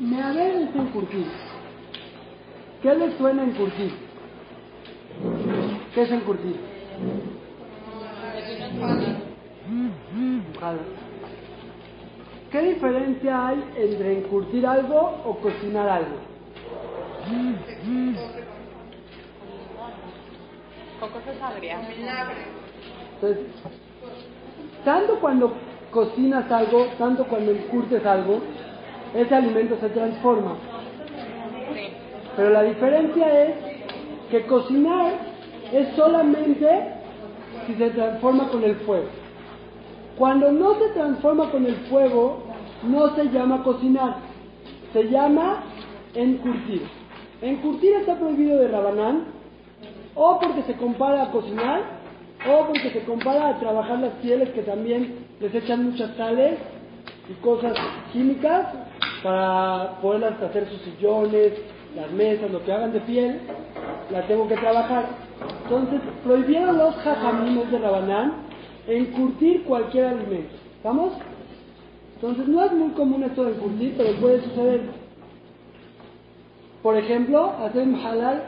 Me haber es encurtir. ¿Qué les suena encurtir? ¿Qué es encurtir? Jala. ¿Qué diferencia hay entre encurtir algo o cocinar algo? Con cosas agrias. Entonces, tanto cuando cocinas algo, tanto cuando encurtes algo, ese alimento se transforma. Pero la diferencia es que cocinar es solamente si se transforma con el fuego. Cuando no se transforma con el fuego, no se llama cocinar, se llama encurtir. Encurtir está prohibido de Rabanán, o porque se compara a cocinar, o porque se compara a trabajar las pieles que también les echan muchas sales y cosas químicas para poderlas hacer sus sillones, las mesas, lo que hagan de piel, la tengo que trabajar. Entonces, prohibieron los jajamines de Rabanán encurtir cualquier alimento. ¿Estamos? Entonces, no es muy común esto de encurtir, pero puede suceder. Por ejemplo, hacer un halal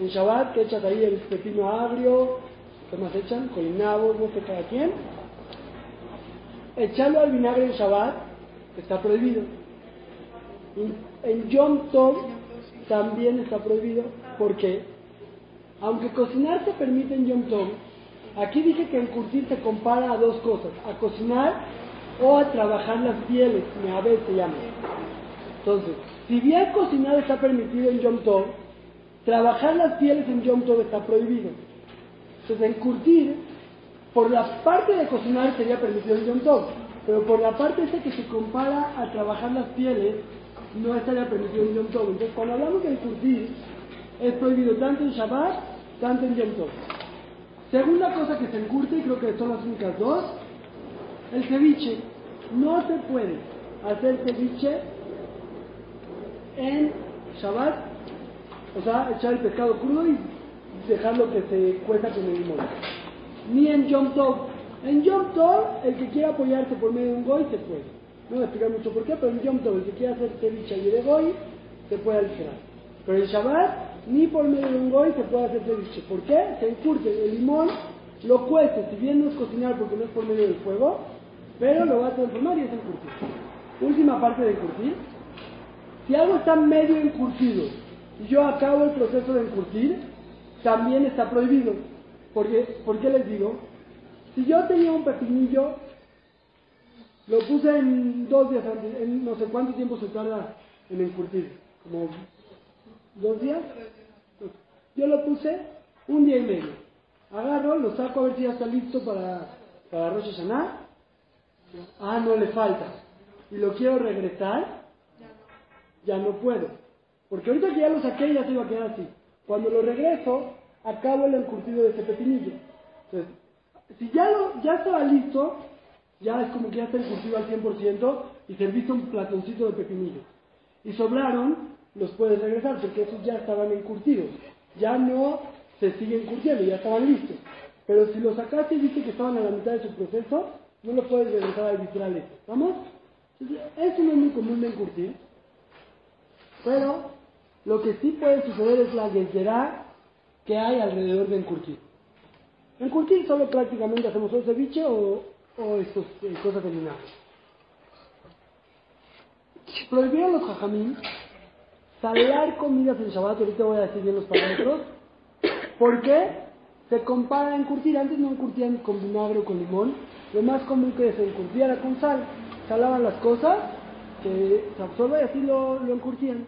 en Shabbat, que echas ahí el pepino agrio, ¿qué más echan? Colinabos, no sé cada quien. Echarlo al vinagre en Shabbat está prohibido. En- Yom Tov también está prohibido porque, aunque cocinar se permite en Yom Tov, aquí dije que encurtir se compara a dos cosas, a cocinar o a trabajar las pieles, meabel se llama. Entonces, si bien cocinar está permitido en Yom Tov, trabajar las pieles en Yom Tov está prohibido. Entonces, encurtir, por la parte de cocinar sería permitido en Yom Tov, pero por la parte esa que se compara a trabajar las pieles, no estaría permitido en Yom Tov. Entonces, cuando hablamos de encurtir, es prohibido tanto en Shabbat, tanto en Yom Tov. Segunda cosa que se encurte, y creo que son las únicas dos, el ceviche. No se puede hacer ceviche en Shabbat, o sea, echar el pescado crudo y dejarlo que se cueza con el limón. Ni en Yom Tov. En Yom Tov, el que quiera apoyarse por medio de un goy se puede. No voy a explicar mucho por qué, pero en Yom Tov, el que quiera hacer ceviche y de goy, se puede aligerar. Pero en Shabbat, ni por medio de un goy se puede hacer ceviche. ¿Por qué? Se encurte. El limón lo cuece, si bien no es cocinar porque no es por medio del fuego, pero lo va a transformar y es encurtir. Última parte de encurtir. Si algo está medio encurtido y yo acabo el proceso de encurtir, también está prohibido. Porque, ¿Por qué les digo? Si yo tenía un pepinillo, lo puse en dos días antes, en no sé cuánto tiempo se tarda en encurtir, como dos días. Yo lo puse un día y medio. Agarro, lo saco a ver si ya está listo para, para Rosh Hashanah. Ah, no le falta. Y lo quiero regresar, ya no puedo. Porque ahorita que ya lo saqué ya se iba a quedar así. Cuando lo regreso, acabo el encurtido de ese pepinillo. Entonces, si ya, lo, ya estaba listo, ya es como que ya está encurtido al 100% y serviste un platoncito de pepinillo. Y sobraron, los puedes regresar porque esos ya estaban encurtidos. Ya no se siguen curtiendo, ya estaban listos. Pero si los sacaste y viste que estaban a la mitad de su proceso, no lo puedes regresar al vitral este. ¿Vamos? Eso no es muy común de encurtir. Pero lo que sí puede suceder es la guesera que hay alrededor de encurtir. Encurtir solo prácticamente hacemos o ceviche o, o estos, eh, cosas de vinagre. Prohibieron los jajamín salar comidas en Shabbat, ahorita voy a decir bien los parámetros, porque se compara a encurtir, antes no encurtían con vinagre o con limón, lo más común que se encurtiera con sal, salaban las cosas, que se absorbe y así lo, lo encurtían.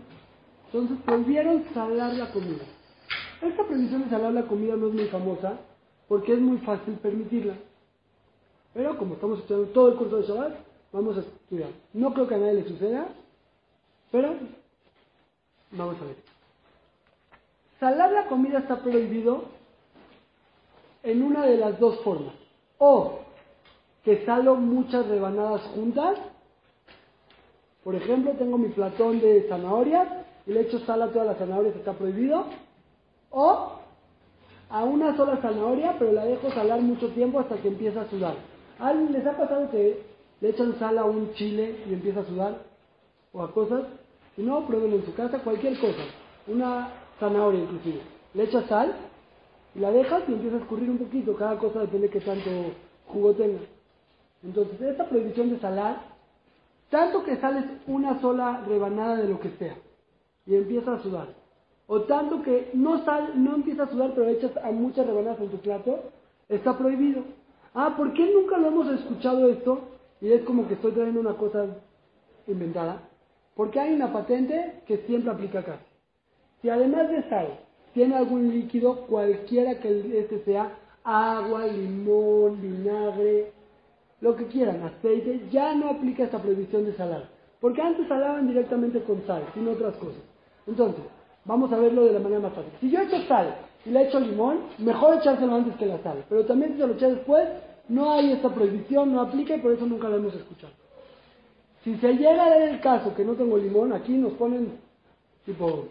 Entonces prohibieron salar la comida. Esta prohibición de salar la comida no es muy famosa, porque es muy fácil permitirla. Pero como estamos estudiando todo el curso de Shabbat, vamos a estudiar. No creo que a nadie le suceda, pero vamos a ver. Salar la comida está prohibido en una de las dos formas. O que salo muchas rebanadas juntas. Por ejemplo, tengo mi platón de zanahorias y le echo sal a todas las zanahorias, está prohibido. O a una sola zanahoria, pero la dejo salar mucho tiempo hasta que empieza a sudar. ¿A ¿Alguien les ha pasado que le echan sal a un chile y empieza a sudar? ¿O a cosas? Si no, prueben en su casa cualquier cosa. Una zanahoria inclusive. Le echas sal y la dejas y empieza a escurrir un poquito. Cada cosa depende de qué tanto jugo tenga. Entonces, esta prohibición de salar, tanto que sales una sola rebanada de lo que sea y empieza a sudar, o tanto que no, sal, no empieza a sudar pero echas a muchas rebanadas en tu plato, está prohibido. Ah, ¿por qué nunca lo hemos escuchado esto? Y es como que estoy trayendo una cosa inventada. Porque hay una patente que siempre aplica acá. Si además de sal tiene algún líquido, cualquiera que este sea, agua, limón, vinagre, lo que quieran, aceite, ya no aplica esta prohibición de salar. Porque antes salaban directamente con sal, sin otras cosas. Entonces, vamos a verlo de la manera más fácil. Si yo echo sal y le echo limón, mejor echárselo antes que la sal. Pero también si se lo echa después, no hay esta prohibición, no aplica y por eso nunca la hemos escuchado. Si se llega a dar el caso que no tengo limón, aquí nos ponen, tipo,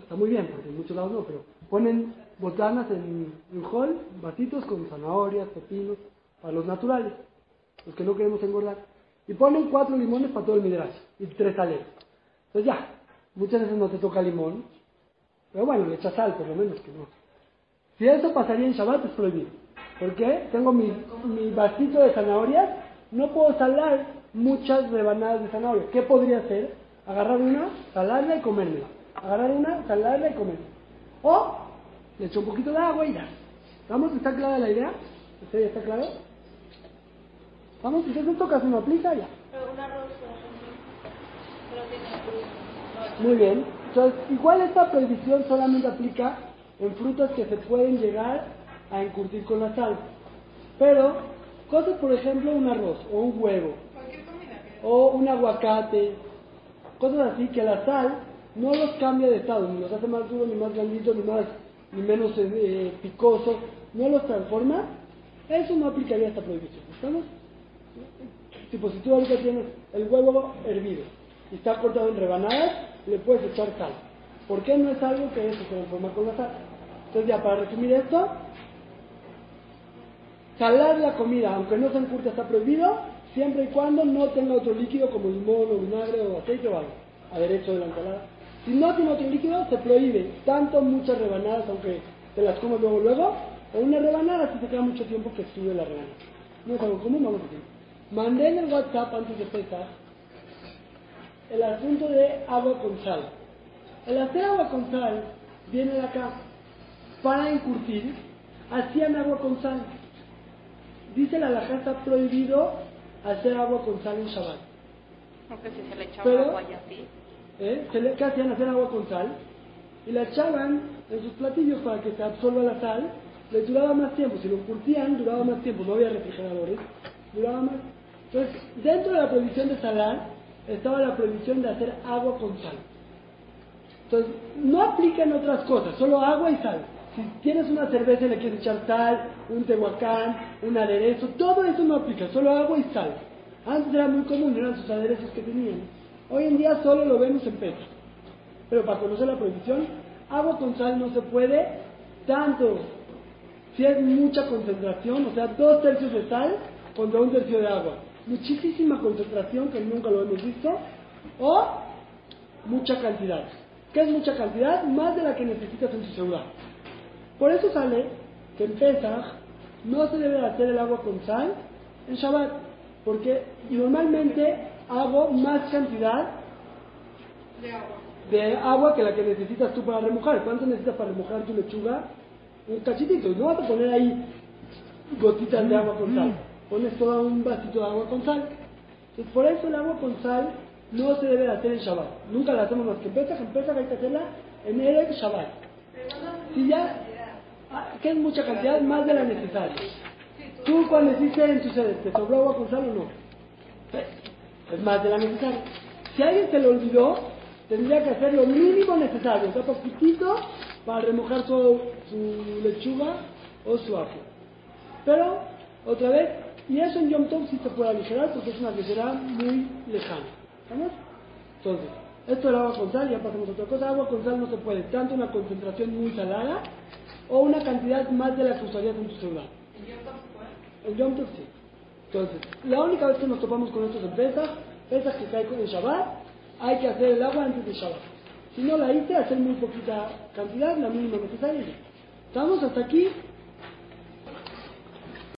está muy bien, porque en muchos lados no, pero ponen botanas en, en hall, vasitos con zanahorias, pepinos, para los naturales, los que no queremos engordar. Y ponen cuatro limones para todo el midrash y tres sales. Entonces ya, muchas veces no te toca limón, pero bueno, le echas sal, por lo menos que no. Si eso pasaría en Shabbat, es prohibido. ¿Por qué? Tengo mi, mi vasito de zanahorias, no puedo salar muchas rebanadas de zanahoria. ¿Qué podría hacer? Agarrar una, salarla y comérmela. Agarrar una, salarla y comérmela. O le echo un poquito de agua y ya. ¿Vamos? ¿Está clara la idea? ¿Usted ya está claro? ¿Vamos? Entonces en esto casi no aplica ya. Pero un arroz, por ejemplo, pero tiene Muy bien. Entonces, igual esta prohibición solamente aplica en frutas que se pueden llegar a encurtir con la sal. Pero, cosas, por ejemplo, un arroz o un huevo o un aguacate, cosas así que la sal no los cambia de estado, ni los hace más duros, ni más blanditos, ni más ni menos eh, eh, picoso, no los transforma, eso no aplicaría esta prohibición. ¿Estamos? Tipo, si tú ahorita tienes el huevo hervido y está cortado en rebanadas, le puedes echar sal. ¿Por qué no es algo que se transforma con la sal? Entonces ya para resumir esto, salar la comida, aunque no se encurta, está prohibido, siempre y cuando no tenga otro líquido como limón o vinagre o aceite o algo, aderezo de la ensalada. Si no tiene otro líquido, se prohíbe tanto muchas rebanadas, aunque te las comas luego luego, o una rebanada si se queda mucho tiempo que sube la rebanada. No es algo común, vamos a decir. Mandé en el WhatsApp antes de empezar el asunto de agua con sal. El hacer agua con sal viene de acá. Para encurtir, hacían agua con sal. Dice la laja está prohibido hacer agua con sal en Shabbat. Porque si se le echaba Pero- agua y así. ¿Eh? Se le, ¿Qué hacían? Hacer agua con sal y la echaban en sus platillos para que se absorba la sal. Les duraba más tiempo. Si lo curtían, duraba más tiempo. No había refrigeradores. Duraba más. Entonces, dentro de la prohibición de salar estaba la prohibición de hacer agua con sal. Entonces, no aplican otras cosas, solo agua y sal. Si tienes una cerveza y le quieres echar sal, un tehuacán, un aderezo, todo eso no aplica, solo agua y sal. Antes era muy común, eran sus aderezos que tenían. Hoy en día solo lo vemos en Petro. Pero para conocer la prohibición, agua con sal no se puede, tanto si es mucha concentración, o sea, dos tercios de sal contra un tercio de agua. Muchísima concentración que nunca lo hemos visto, o mucha cantidad. ¿Qué es mucha cantidad? Más de la que necesitas en tu celular. Por eso sale que en Pesach no se debe hacer el agua con sal en Shabbat, porque normalmente hago más cantidad de agua que la que necesitas tú para remojar. ¿Cuánto necesitas para remojar tu lechuga? Un cachitito. No vas a poner ahí gotitas de agua con sal. Pones todo un vasito de agua con sal. Entonces, por eso el agua con sal no se debe hacer en Shabbat. Nunca la hacemos más que en Pesach. En Pesach hay que hacerla en Erev Shabbat. Si ya, ah, que es mucha cantidad, más de la necesaria. Tú cuando hiciste en tu sede, ¿te sobró agua con sal o no? Es más de la necesaria. Si alguien se le olvidó, tendría que hacer lo mínimo necesario, o sea, poquitito para remojar su, su lechuga o su ajo. Pero, otra vez, y eso en Yom Tov sí se puede aligerar porque es una aligerada muy lejana. ¿Estamos? Entonces, esto era agua con sal, ya pasamos a otra cosa. Agua con sal no se puede, tanto una concentración muy salada o una cantidad más de la que usarías en tu celular. En Yom Tov sí. Entonces, la única vez que nos topamos con esto es en Pesach, Pesach que cae con el Shabbat, hay que hacer el agua antes de Shabbat. Si no la hice, hacer muy poquita cantidad, la mínima necesaria. ¿Estamos hasta aquí?